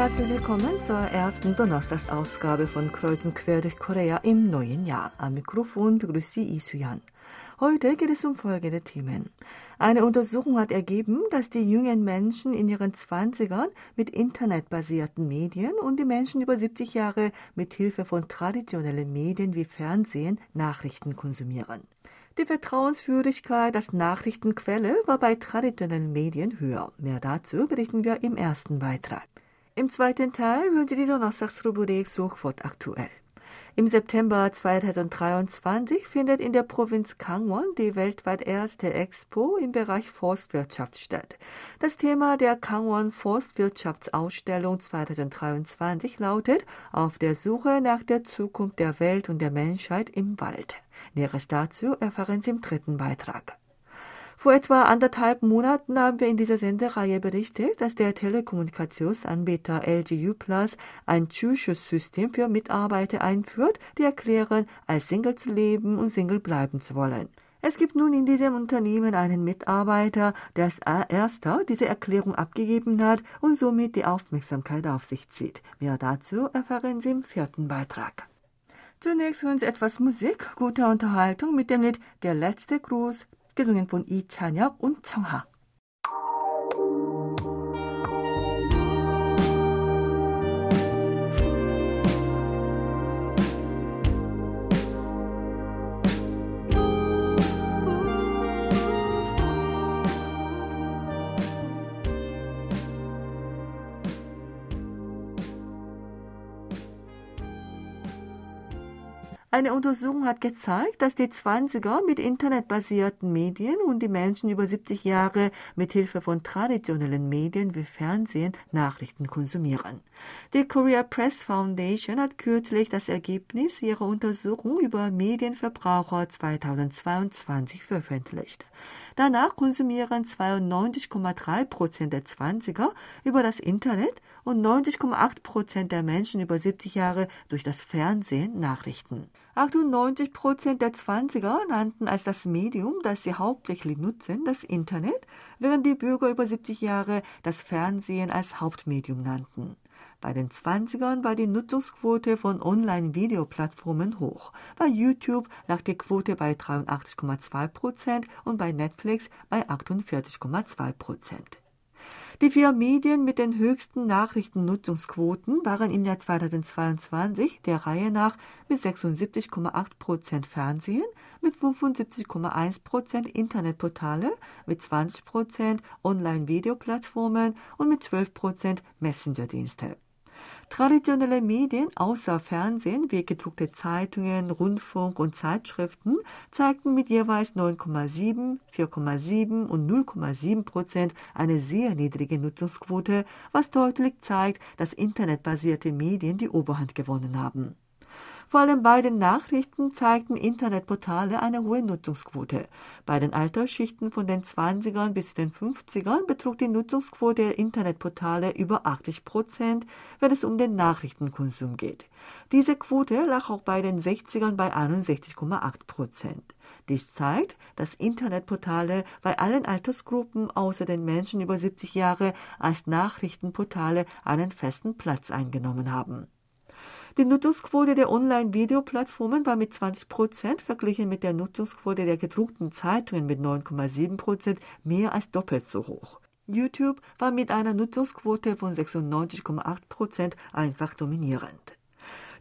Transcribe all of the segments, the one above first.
herzlich willkommen zur ersten Donnerstagsausgabe von Kreuzen quer durch Korea im neuen Jahr. Am Mikrofon begrüßt Sie Isuyan. Heute geht es um folgende Themen. Eine Untersuchung hat ergeben, dass die jungen Menschen in ihren Zwanzigern mit internetbasierten Medien und die Menschen über 70 Jahre mit Hilfe von traditionellen Medien wie Fernsehen Nachrichten konsumieren. Die Vertrauenswürdigkeit als Nachrichtenquelle war bei traditionellen Medien höher. Mehr dazu berichten wir im ersten Beitrag. Im zweiten Teil hören Sie die Donnerstagsrubrik sofort aktuell. Im September 2023 findet in der Provinz Gangwon die weltweit erste Expo im Bereich Forstwirtschaft statt. Das Thema der Gangwon Forstwirtschaftsausstellung 2023 lautet Auf der Suche nach der Zukunft der Welt und der Menschheit im Wald. Näheres dazu erfahren Sie im dritten Beitrag. Vor etwa anderthalb Monaten haben wir in dieser Sendereihe berichtet, dass der Telekommunikationsanbieter LGU Plus ein Zuschuss-System für Mitarbeiter einführt, die erklären, als Single zu leben und Single bleiben zu wollen. Es gibt nun in diesem Unternehmen einen Mitarbeiter, der als erster diese Erklärung abgegeben hat und somit die Aufmerksamkeit auf sich zieht. Mehr dazu erfahren Sie im vierten Beitrag. Zunächst hören Sie etwas Musik, gute Unterhaltung mit dem Lied Der letzte Gruß 학교종횡본 이찬혁, 온청하, Eine Untersuchung hat gezeigt, dass die 20er mit internetbasierten Medien und die Menschen über 70 Jahre mit Hilfe von traditionellen Medien wie Fernsehen Nachrichten konsumieren. Die Korea Press Foundation hat kürzlich das Ergebnis ihrer Untersuchung über Medienverbraucher 2022 veröffentlicht. Danach konsumieren 92,3 Prozent der 20er über das Internet und 90,8 Prozent der Menschen über 70 Jahre durch das Fernsehen Nachrichten. 98 Prozent der 20er nannten als das Medium, das sie hauptsächlich nutzen, das Internet, während die Bürger über 70 Jahre das Fernsehen als Hauptmedium nannten. Bei den 20ern war die Nutzungsquote von Online-Videoplattformen hoch. Bei YouTube lag die Quote bei 83,2 Prozent und bei Netflix bei 48,2 Prozent. Die vier Medien mit den höchsten Nachrichtennutzungsquoten waren im Jahr 2022 der Reihe nach mit 76,8 Prozent Fernsehen, mit 75,1 Prozent Internetportale, mit 20 Prozent Online-Videoplattformen und mit 12 Prozent Messenger-Dienste. Traditionelle Medien außer Fernsehen wie gedruckte Zeitungen, Rundfunk und Zeitschriften zeigten mit jeweils 9,7, 4,7 und 0,7 Prozent eine sehr niedrige Nutzungsquote, was deutlich zeigt, dass internetbasierte Medien die Oberhand gewonnen haben. Vor allem bei den Nachrichten zeigten Internetportale eine hohe Nutzungsquote. Bei den Altersschichten von den 20ern bis den 50ern betrug die Nutzungsquote der Internetportale über 80 Prozent, wenn es um den Nachrichtenkonsum geht. Diese Quote lag auch bei den 60ern bei 61,8 Prozent. Dies zeigt, dass Internetportale bei allen Altersgruppen außer den Menschen über 70 Jahre als Nachrichtenportale einen festen Platz eingenommen haben. Die Nutzungsquote der Online-Videoplattformen war mit 20 Prozent verglichen mit der Nutzungsquote der gedruckten Zeitungen mit 9,7 Prozent mehr als doppelt so hoch. YouTube war mit einer Nutzungsquote von 96,8 Prozent einfach dominierend.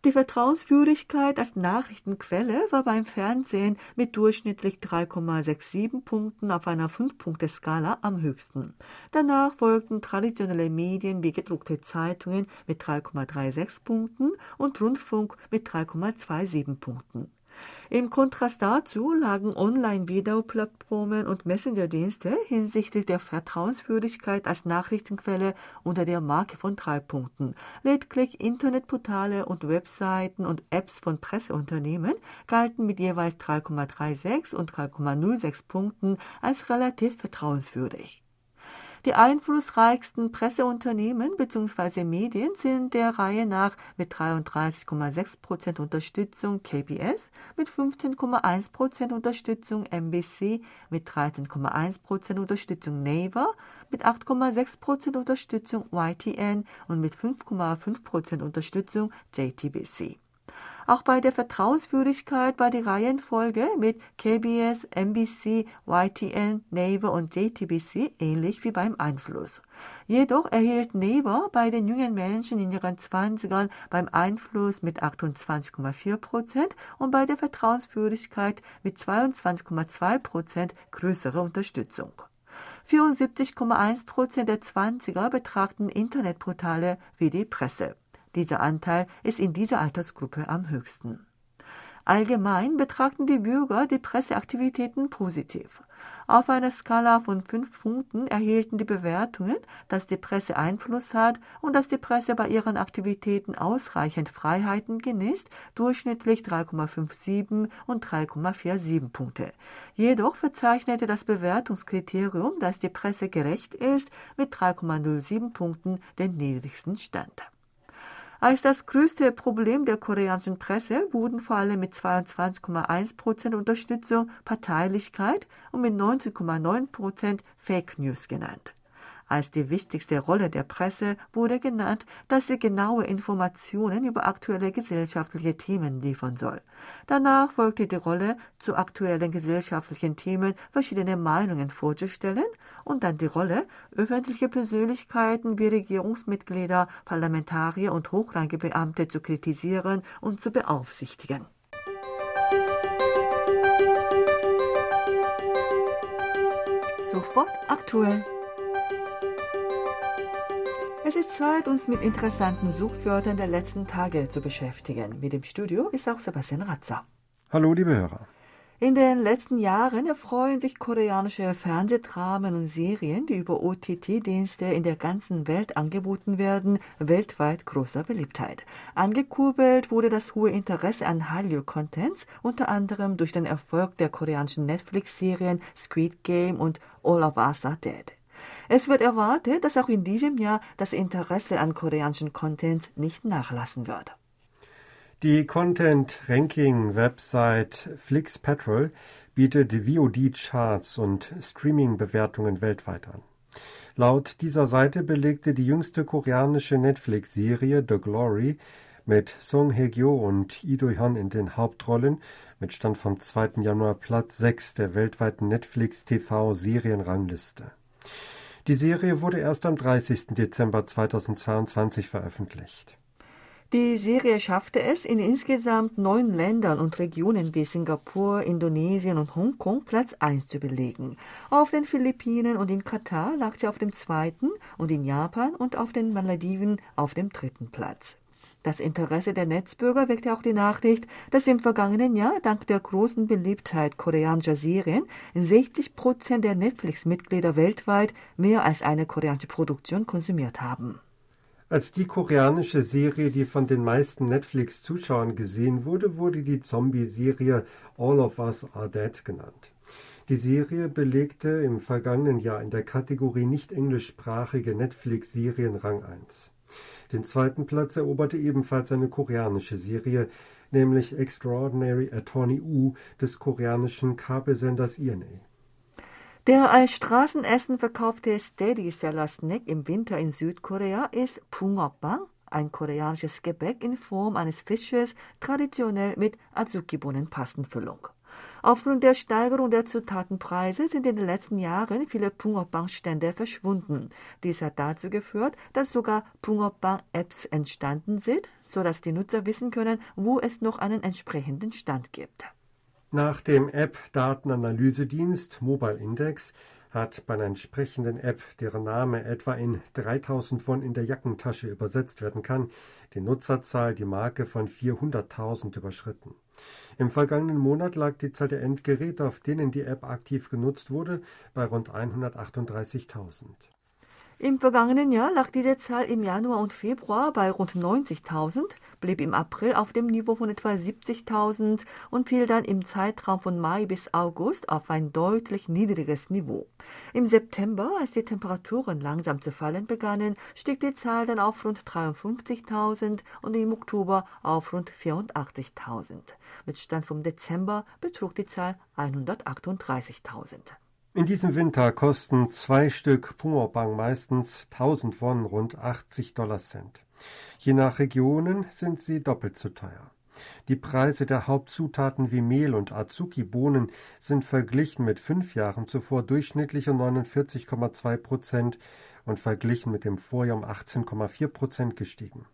Die Vertrauenswürdigkeit als Nachrichtenquelle war beim Fernsehen mit durchschnittlich 3,67 Punkten auf einer 5-Punkte-Skala am höchsten. Danach folgten traditionelle Medien wie gedruckte Zeitungen mit 3,36 Punkten und Rundfunk mit 3,27 Punkten. Im Kontrast dazu lagen Online-Videoplattformen und Messenger-Dienste hinsichtlich der Vertrauenswürdigkeit als Nachrichtenquelle unter der Marke von drei Punkten. Lediglich Internetportale und Webseiten und Apps von Presseunternehmen galten mit jeweils 3,36 und 3,06 Punkten als relativ vertrauenswürdig. Die einflussreichsten Presseunternehmen bzw. Medien sind der Reihe nach mit 33,6 Prozent Unterstützung KBS, mit 15,1 Prozent Unterstützung MBC, mit 13,1 Prozent Unterstützung Naver, mit 8,6 Prozent Unterstützung YTN und mit 5,5 Prozent Unterstützung JTBC. Auch bei der Vertrauenswürdigkeit war die Reihenfolge mit KBS, NBC, YTN, Naver und JTBC ähnlich wie beim Einfluss. Jedoch erhielt Naver bei den jungen Menschen in ihren Zwanzigern beim Einfluss mit 28,4 Prozent und bei der Vertrauenswürdigkeit mit 22,2 Prozent größere Unterstützung. 74,1 Prozent der Zwanziger betrachten Internetportale wie die Presse. Dieser Anteil ist in dieser Altersgruppe am höchsten. Allgemein betrachten die Bürger die Presseaktivitäten positiv. Auf einer Skala von fünf Punkten erhielten die Bewertungen, dass die Presse Einfluss hat und dass die Presse bei ihren Aktivitäten ausreichend Freiheiten genießt, durchschnittlich 3,57 und 3,47 Punkte. Jedoch verzeichnete das Bewertungskriterium, dass die Presse gerecht ist, mit 3,07 Punkten den niedrigsten Stand. Als das größte Problem der koreanischen Presse wurden vor allem mit 22,1 Prozent Unterstützung Parteilichkeit und mit 19,9 Prozent Fake News genannt. Als die wichtigste Rolle der Presse wurde genannt, dass sie genaue Informationen über aktuelle gesellschaftliche Themen liefern soll. Danach folgte die Rolle, zu aktuellen gesellschaftlichen Themen verschiedene Meinungen vorzustellen und dann die Rolle, öffentliche Persönlichkeiten wie Regierungsmitglieder, Parlamentarier und hochrangige Beamte zu kritisieren und zu beaufsichtigen. Sofort aktuell. Es ist Zeit, uns mit interessanten Suchwörtern der letzten Tage zu beschäftigen. Mit dem Studio ist auch Sebastian Ratzer. Hallo, liebe Hörer. In den letzten Jahren erfreuen sich koreanische Fernsehdramen und Serien, die über OTT-Dienste in der ganzen Welt angeboten werden, weltweit großer Beliebtheit. Angekurbelt wurde das hohe Interesse an Hallyu-Contents, unter anderem durch den Erfolg der koreanischen Netflix-Serien Squid Game und All of Us Are Dead. Es wird erwartet, dass auch in diesem Jahr das Interesse an koreanischen Content nicht nachlassen wird. Die Content-Ranking-Website FlixPetrol bietet VOD-Charts und Streaming-Bewertungen weltweit an. Laut dieser Seite belegte die jüngste koreanische Netflix-Serie The Glory mit Song Hye-kyo und Lee Do-hyun in den Hauptrollen mit Stand vom 2. Januar Platz 6 der weltweiten Netflix-TV-Serienrangliste. Die Serie wurde erst am 30. Dezember 2022 veröffentlicht. Die Serie schaffte es, in insgesamt neun Ländern und Regionen wie Singapur, Indonesien und Hongkong Platz 1 zu belegen. Auf den Philippinen und in Katar lag sie auf dem zweiten und in Japan und auf den Malediven auf dem dritten Platz. Das Interesse der Netzbürger weckte auch die Nachricht, dass im vergangenen Jahr dank der großen Beliebtheit koreanischer Serien 60 Prozent der Netflix-Mitglieder weltweit mehr als eine koreanische Produktion konsumiert haben. Als die koreanische Serie, die von den meisten Netflix-Zuschauern gesehen wurde, wurde die Zombie-Serie All of Us Are Dead genannt. Die Serie belegte im vergangenen Jahr in der Kategorie nicht englischsprachige Netflix-Serien Rang 1. Den zweiten Platz eroberte ebenfalls eine koreanische Serie, nämlich Extraordinary Attorney U des koreanischen Kabelsenders INA. Der als Straßenessen verkaufte Steady-Seller-Snack im Winter in Südkorea ist Bungeoppang, ein koreanisches Gebäck in Form eines Fisches, traditionell mit Azuki-Bohnen-Pastenfüllung. Aufgrund der Steigerung der Zutatenpreise sind in den letzten Jahren viele Bungeoppang-Stände verschwunden. Dies hat dazu geführt, dass sogar Bungeoppang-Apps entstanden sind, sodass die Nutzer wissen können, wo es noch einen entsprechenden Stand gibt. Nach dem App-Datenanalysedienst Mobile Index hat bei einer entsprechenden App, deren Name etwa in 3000 Won in der Jackentasche übersetzt werden kann, die Nutzerzahl die Marke von 400.000 überschritten. Im vergangenen Monat lag die Zahl der Endgeräte, auf denen die App aktiv genutzt wurde, bei rund 138.000. Im vergangenen Jahr lag diese Zahl im Januar und Februar bei rund 90.000, blieb im April auf dem Niveau von etwa 70.000 und fiel dann im Zeitraum von Mai bis August auf ein deutlich niedriges Niveau. Im September, als die Temperaturen langsam zu fallen begannen, stieg die Zahl dann auf rund 53.000 und im Oktober auf rund 84.000. Mit Stand vom Dezember betrug die Zahl 138.000. In diesem Winter kosten zwei Stück Bungeoppang meistens 1000 Won, rund 80 Dollar Cent. Je nach Regionen sind sie doppelt so teuer. Die Preise der Hauptzutaten wie Mehl und Azuki-Bohnen sind verglichen mit fünf Jahren zuvor durchschnittlich um 49,2 Prozent und verglichen mit dem Vorjahr um 18,4 Prozent gestiegen.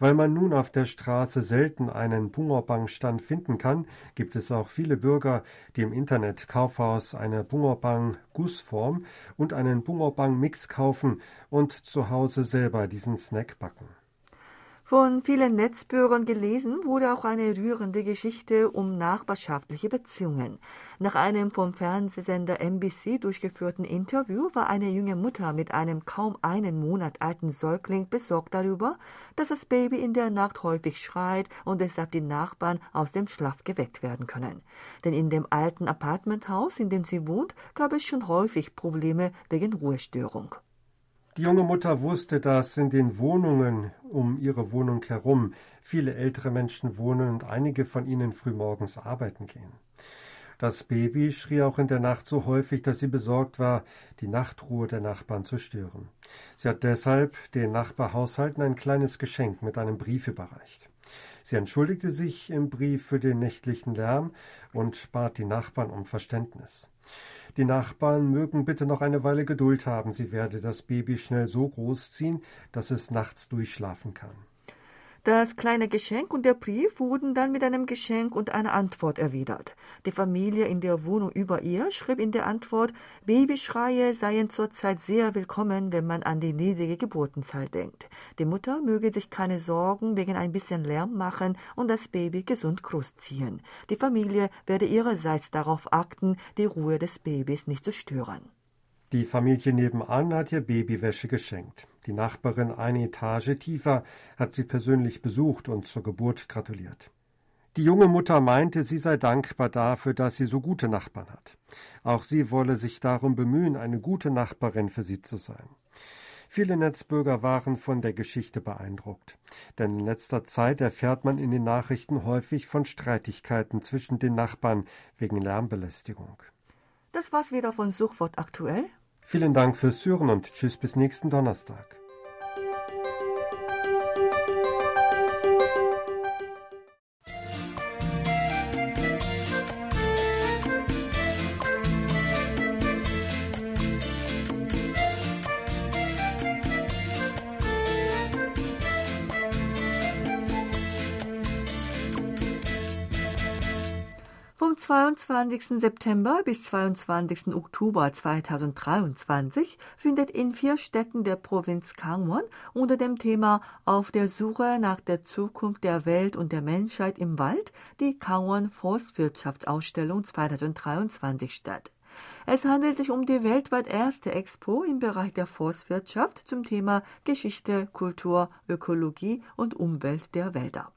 Weil man nun auf der Straße selten einen Bungerbang-Stand finden kann, gibt es auch viele Bürger, die im Internet Kaufhaus eine Bungerbang-Gussform und einen Bungerbang-Mix kaufen und zu Hause selber diesen Snack backen. Von vielen Netzbürgern gelesen wurde auch eine rührende Geschichte um nachbarschaftliche Beziehungen. Nach einem vom Fernsehsender NBC durchgeführten Interview war eine junge Mutter mit einem kaum einen Monat alten Säugling besorgt darüber, dass das Baby in der Nacht häufig schreit und deshalb die Nachbarn aus dem Schlaf geweckt werden können. Denn in dem alten Apartmenthaus, in dem sie wohnt, gab es schon häufig Probleme wegen Ruhestörung. Die junge Mutter wusste, dass in den Wohnungen um ihre Wohnung herum viele ältere Menschen wohnen und einige von ihnen frühmorgens arbeiten gehen. Das Baby schrie auch in der Nacht so häufig, dass sie besorgt war, die Nachtruhe der Nachbarn zu stören. Sie hat deshalb den Nachbarhaushalten ein kleines Geschenk mit einem Brief überreicht. Sie entschuldigte sich im Brief für den nächtlichen Lärm und bat die Nachbarn um Verständnis. Die Nachbarn mögen bitte noch eine Weile Geduld haben, sie werde das Baby schnell so großziehen, dass es nachts durchschlafen kann. Das kleine Geschenk und der Brief wurden dann mit einem Geschenk und einer Antwort erwidert. Die Familie in der Wohnung über ihr schrieb in der Antwort, Babyschreie seien zurzeit sehr willkommen, wenn man an die niedrige Geburtenzahl denkt. Die Mutter möge sich keine Sorgen wegen ein bisschen Lärm machen und das Baby gesund großziehen. Die Familie werde ihrerseits darauf achten, die Ruhe des Babys nicht zu stören. Die Familie nebenan hat ihr Babywäsche geschenkt. Die Nachbarin eine Etage tiefer hat sie persönlich besucht und zur Geburt gratuliert. Die junge Mutter meinte, sie sei dankbar dafür, dass sie so gute Nachbarn hat. Auch sie wolle sich darum bemühen, eine gute Nachbarin für sie zu sein. Viele Netzbürger waren von der Geschichte beeindruckt, denn in letzter Zeit erfährt man in den Nachrichten häufig von Streitigkeiten zwischen den Nachbarn wegen Lärmbelästigung. Das war's wieder von Suchwort aktuell. Vielen Dank fürs Hören und tschüss bis nächsten Donnerstag. Vom 22. September bis 22. Oktober 2023 findet in vier Städten der Provinz Gangwon unter dem Thema Auf der Suche nach der Zukunft der Welt und der Menschheit im Wald die Gangwon Forstwirtschaftsausstellung 2023 statt. Es handelt sich um die weltweit erste Expo im Bereich der Forstwirtschaft zum Thema Geschichte, Kultur, Ökologie und Umwelt der Wälder.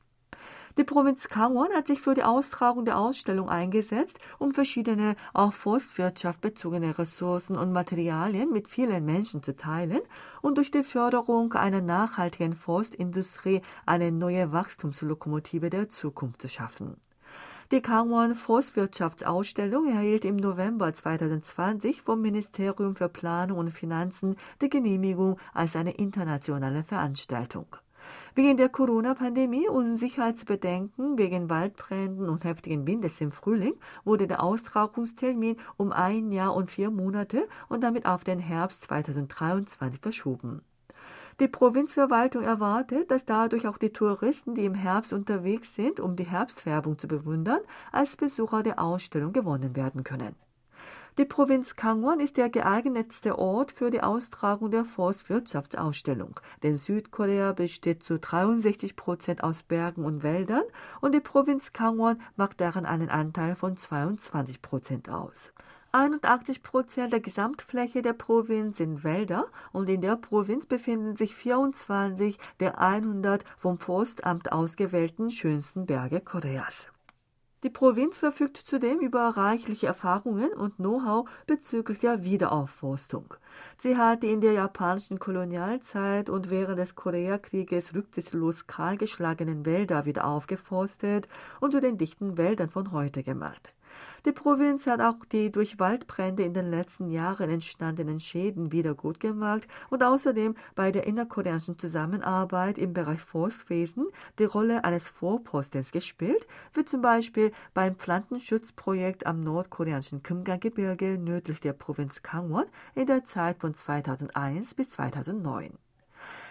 Die Provinz Gangwon hat sich für die Austragung der Ausstellung eingesetzt, um verschiedene auf Forstwirtschaft bezogene Ressourcen und Materialien mit vielen Menschen zu teilen und durch die Förderung einer nachhaltigen Forstindustrie eine neue Wachstumslokomotive der Zukunft zu schaffen. Die Gangwon Forstwirtschaftsausstellung erhielt im November 2020 vom Ministerium für Planung und Finanzen die Genehmigung als eine internationale Veranstaltung. Wegen der Corona-Pandemie und Sicherheitsbedenken wegen Waldbränden und heftigen Windes im Frühling wurde der Austragungstermin um ein Jahr und vier Monate und damit auf den Herbst 2023 verschoben. Die Provinzverwaltung erwartet, dass dadurch auch die Touristen, die im Herbst unterwegs sind, um die Herbstfärbung zu bewundern, als Besucher der Ausstellung gewonnen werden können. Die Provinz Gangwon ist der geeignetste Ort für die Austragung der Forstwirtschaftsausstellung, denn Südkorea besteht zu 63 Prozent aus Bergen und Wäldern und die Provinz Gangwon macht daran einen Anteil von 22 Prozent aus. 81 Prozent der Gesamtfläche der Provinz sind Wälder und in der Provinz befinden sich 24 der 100 vom Forstamt ausgewählten schönsten Berge Koreas. Die Provinz verfügt zudem über reichliche Erfahrungen und Know-how bezüglich der Wiederaufforstung. Sie hat in der japanischen Kolonialzeit und während des Koreakrieges rücksichtslos kahlgeschlagenen Wälder wieder aufgeforstet und zu den dichten Wäldern von heute gemacht. Die Provinz hat auch die durch Waldbrände in den letzten Jahren entstandenen Schäden wiedergutgemacht und außerdem bei der innerkoreanischen Zusammenarbeit im Bereich Forstwesen die Rolle eines Vorpostens gespielt, wie zum Beispiel beim Pflanzenschutzprojekt am nordkoreanischen Kimgang-Gebirge nördlich der Provinz Gangwon in der Zeit von 2001 bis 2009.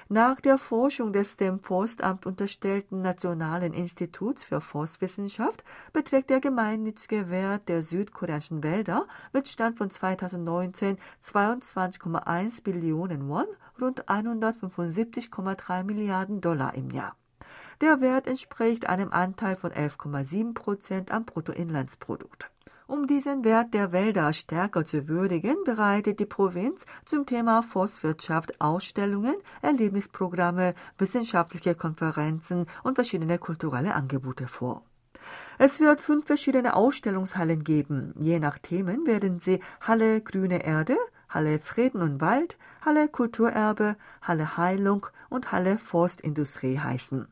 Nach der Forschung des dem Forstamt unterstellten Nationalen Instituts für Forstwissenschaft beträgt der gemeinnützige Wert der südkoreanischen Wälder mit Stand von 2019 22,1 Billionen Won, rund 175,3 Milliarden Dollar im Jahr. Der Wert entspricht einem Anteil von 11,7 Prozent am Bruttoinlandsprodukt. Um diesen Wert der Wälder stärker zu würdigen, bereitet die Provinz zum Thema Forstwirtschaft Ausstellungen, Erlebnisprogramme, wissenschaftliche Konferenzen und verschiedene kulturelle Angebote vor. Es wird fünf verschiedene Ausstellungshallen geben. Je nach Themen werden sie Halle Grüne Erde, Halle Frieden und Wald, Halle Kulturerbe, Halle Heilung und Halle Forstindustrie heißen.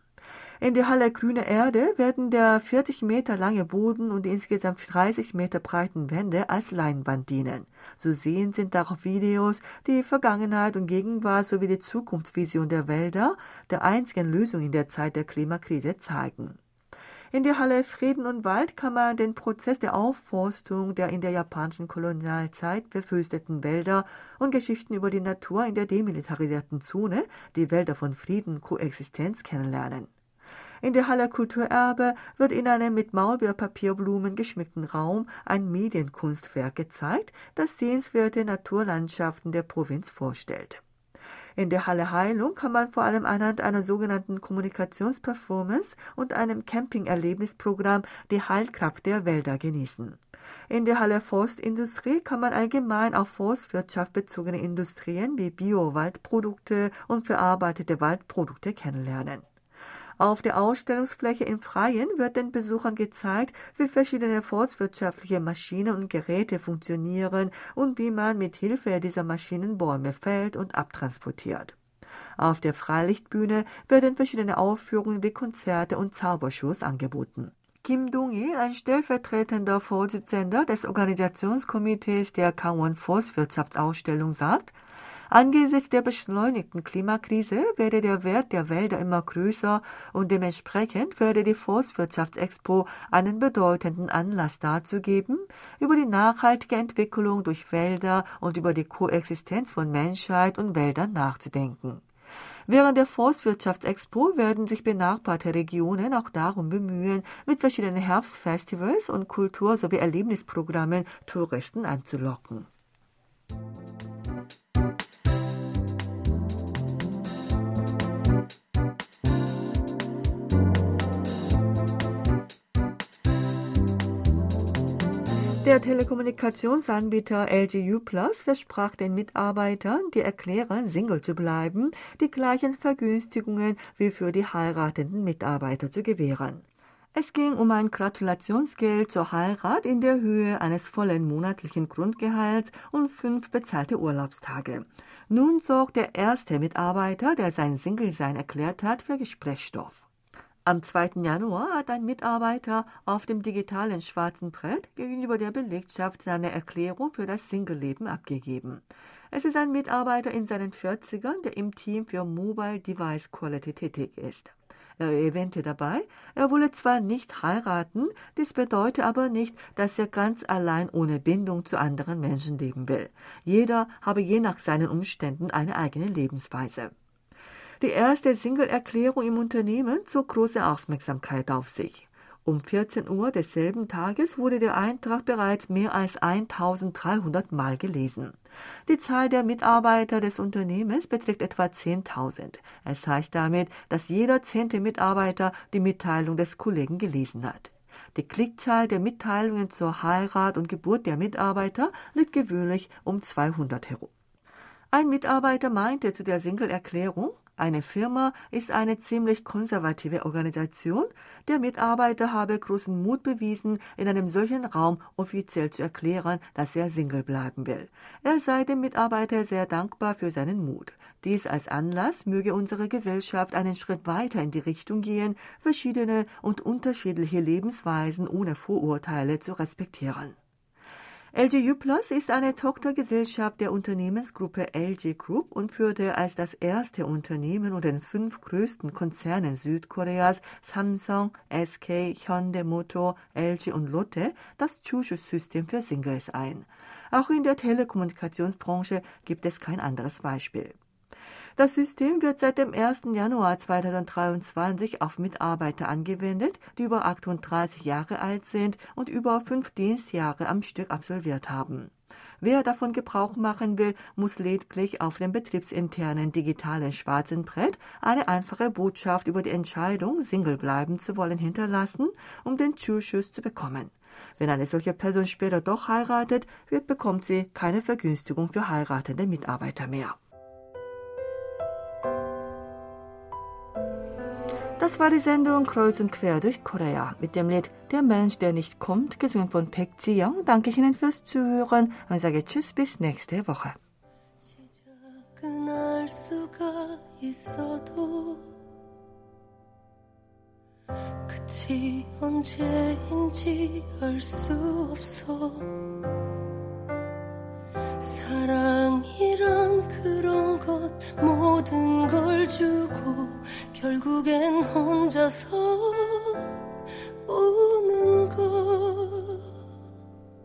In der Halle Grüne Erde werden der 40 Meter lange Boden und die insgesamt 30 Meter breiten Wände als Leinwand dienen. Zu sehen sind darauf Videos, die Vergangenheit und Gegenwart sowie die Zukunftsvision der Wälder, der einzigen Lösung in der Zeit der Klimakrise zeigen. In der Halle Frieden und Wald kann man den Prozess der Aufforstung der in der japanischen Kolonialzeit verwüsteten Wälder und Geschichten über die Natur in der demilitarisierten Zone, die Wälder von Frieden Koexistenz kennenlernen. In der Halle Kulturerbe wird in einem mit Maulbeerpapierblumen geschmückten Raum ein Medienkunstwerk gezeigt, das sehenswerte Naturlandschaften der Provinz vorstellt. In der Halle Heilung kann man vor allem anhand einer sogenannten Kommunikationsperformance und einem Camping-Erlebnisprogramm die Heilkraft der Wälder genießen. In der Halle Forstindustrie kann man allgemein auf Forstwirtschaft bezogene Industrien wie Bio-Waldprodukte und verarbeitete Waldprodukte kennenlernen. Auf der Ausstellungsfläche im Freien wird den Besuchern gezeigt, wie verschiedene forstwirtschaftliche Maschinen und Geräte funktionieren und wie man mit Hilfe dieser Maschinen Bäume fällt und abtransportiert. Auf der Freilichtbühne werden verschiedene Aufführungen wie Konzerte und Zaubershows angeboten. Kim Dong-il, ein stellvertretender Vorsitzender des Organisationskomitees der Kangwon Forstwirtschaftsausstellung, sagt, Angesichts der beschleunigten Klimakrise werde der Wert der Wälder immer größer und dementsprechend werde die Forstwirtschaftsexpo einen bedeutenden Anlass dazu geben, über die nachhaltige Entwicklung durch Wälder und über die Koexistenz von Menschheit und Wäldern nachzudenken. Während der Forstwirtschaftsexpo werden sich benachbarte Regionen auch darum bemühen, mit verschiedenen Herbstfestivals und Kultur- sowie Erlebnisprogrammen Touristen anzulocken. Der Telekommunikationsanbieter LGU Plus versprach den Mitarbeitern, die erklären, Single zu bleiben, die gleichen Vergünstigungen wie für die heiratenden Mitarbeiter zu gewähren. Es ging um ein Gratulationsgeld zur Heirat in der Höhe eines vollen monatlichen Grundgehalts und fünf bezahlte Urlaubstage. Nun sorgt der erste Mitarbeiter, der sein Single-Sein erklärt hat, für Gesprächsstoff. Am 2. Januar hat ein Mitarbeiter auf dem digitalen schwarzen Brett gegenüber der Belegschaft seine Erklärung für das Single-Leben abgegeben. Es ist ein Mitarbeiter in seinen 40ern, der im Team für Mobile Device Quality tätig ist. Er erwähnte dabei, er wolle zwar nicht heiraten, dies bedeutet aber nicht, dass er ganz allein ohne Bindung zu anderen Menschen leben will. Jeder habe je nach seinen Umständen eine eigene Lebensweise. Die erste Single-Erklärung im Unternehmen zog große Aufmerksamkeit auf sich. Um 14 Uhr desselben Tages wurde der Eintrag bereits mehr als 1300 Mal gelesen. Die Zahl der Mitarbeiter des Unternehmens beträgt etwa 10.000. Es heißt damit, dass jeder zehnte Mitarbeiter die Mitteilung des Kollegen gelesen hat. Die Klickzahl der Mitteilungen zur Heirat und Geburt der Mitarbeiter liegt gewöhnlich um 200 herum. Ein Mitarbeiter meinte zu der Single-Erklärung, eine Firma ist eine ziemlich konservative Organisation. Der Mitarbeiter habe großen Mut bewiesen, in einem solchen Raum offiziell zu erklären, dass er Single bleiben will. Er sei dem Mitarbeiter sehr dankbar für seinen Mut. Dies als Anlass möge unsere Gesellschaft einen Schritt weiter in die Richtung gehen, verschiedene und unterschiedliche Lebensweisen ohne Vorurteile zu respektieren. LGU Plus ist eine Tochtergesellschaft der Unternehmensgruppe LG Group und führte als das erste Unternehmen und den fünf größten Konzernen Südkoreas Samsung, SK, Hyundai Motor, LG und Lotte das Chushus-System für Singles ein. Auch in der Telekommunikationsbranche gibt es kein anderes Beispiel. Das System wird seit dem 1. Januar 2023 auf Mitarbeiter angewendet, die über 38 Jahre alt sind und über fünf Dienstjahre am Stück absolviert haben. Wer davon Gebrauch machen will, muss lediglich auf dem betriebsinternen digitalen schwarzen Brett eine einfache Botschaft über die Entscheidung, Single bleiben zu wollen, hinterlassen, um den Zuschuss zu bekommen. Wenn eine solche Person später doch heiratet, wird bekommt sie keine Vergünstigung für heiratende Mitarbeiter mehr. Das war die Sendung Kreuz und Quer durch Korea mit dem Lied Der Mensch, der nicht kommt, gesungen von Pek Ji-young. Danke ich Ihnen fürs Zuhören und sage Tschüss bis nächste Woche. 그런 것 모든 걸 주고 결국엔 혼자서 우는 것.